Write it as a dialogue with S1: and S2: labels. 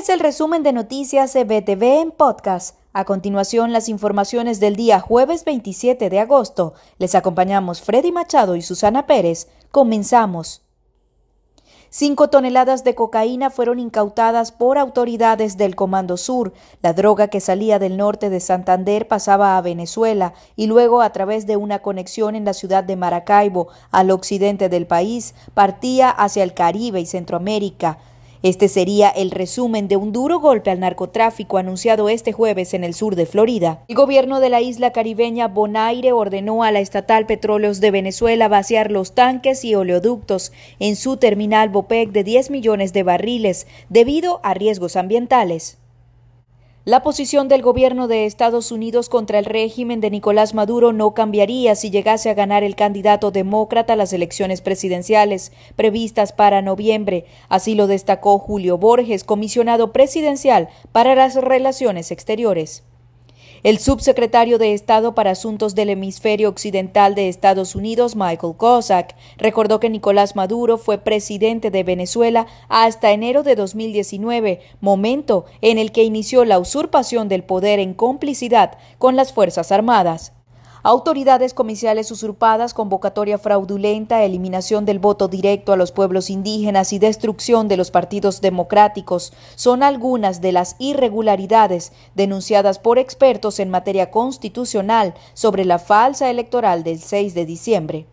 S1: es el resumen de noticias de BTV en podcast. A continuación, las informaciones del día jueves 27 de agosto. Les acompañamos Freddy Machado y Susana Pérez. Comenzamos. Cinco toneladas de cocaína fueron incautadas por autoridades del Comando Sur. La droga que salía del norte de Santander pasaba a Venezuela y luego a través de una conexión en la ciudad de Maracaibo, al occidente del país, partía hacia el Caribe y Centroamérica. Este sería el resumen de un duro golpe al narcotráfico anunciado este jueves en el sur de Florida. El gobierno de la isla caribeña Bonaire ordenó a la estatal Petróleos de Venezuela vaciar los tanques y oleoductos en su terminal BOPEC de 10 millones de barriles debido a riesgos ambientales. La posición del gobierno de Estados Unidos contra el régimen de Nicolás Maduro no cambiaría si llegase a ganar el candidato demócrata a las elecciones presidenciales previstas para noviembre. Así lo destacó Julio Borges, comisionado presidencial para las relaciones exteriores. El subsecretario de Estado para Asuntos del Hemisferio Occidental de Estados Unidos, Michael Kozak, recordó que Nicolás Maduro fue presidente de Venezuela hasta enero de 2019, momento en el que inició la usurpación del poder en complicidad con las Fuerzas Armadas. Autoridades comiciales usurpadas, convocatoria fraudulenta, eliminación del voto directo a los pueblos indígenas y destrucción de los partidos democráticos son algunas de las irregularidades denunciadas por expertos en materia constitucional sobre la falsa electoral del 6 de diciembre.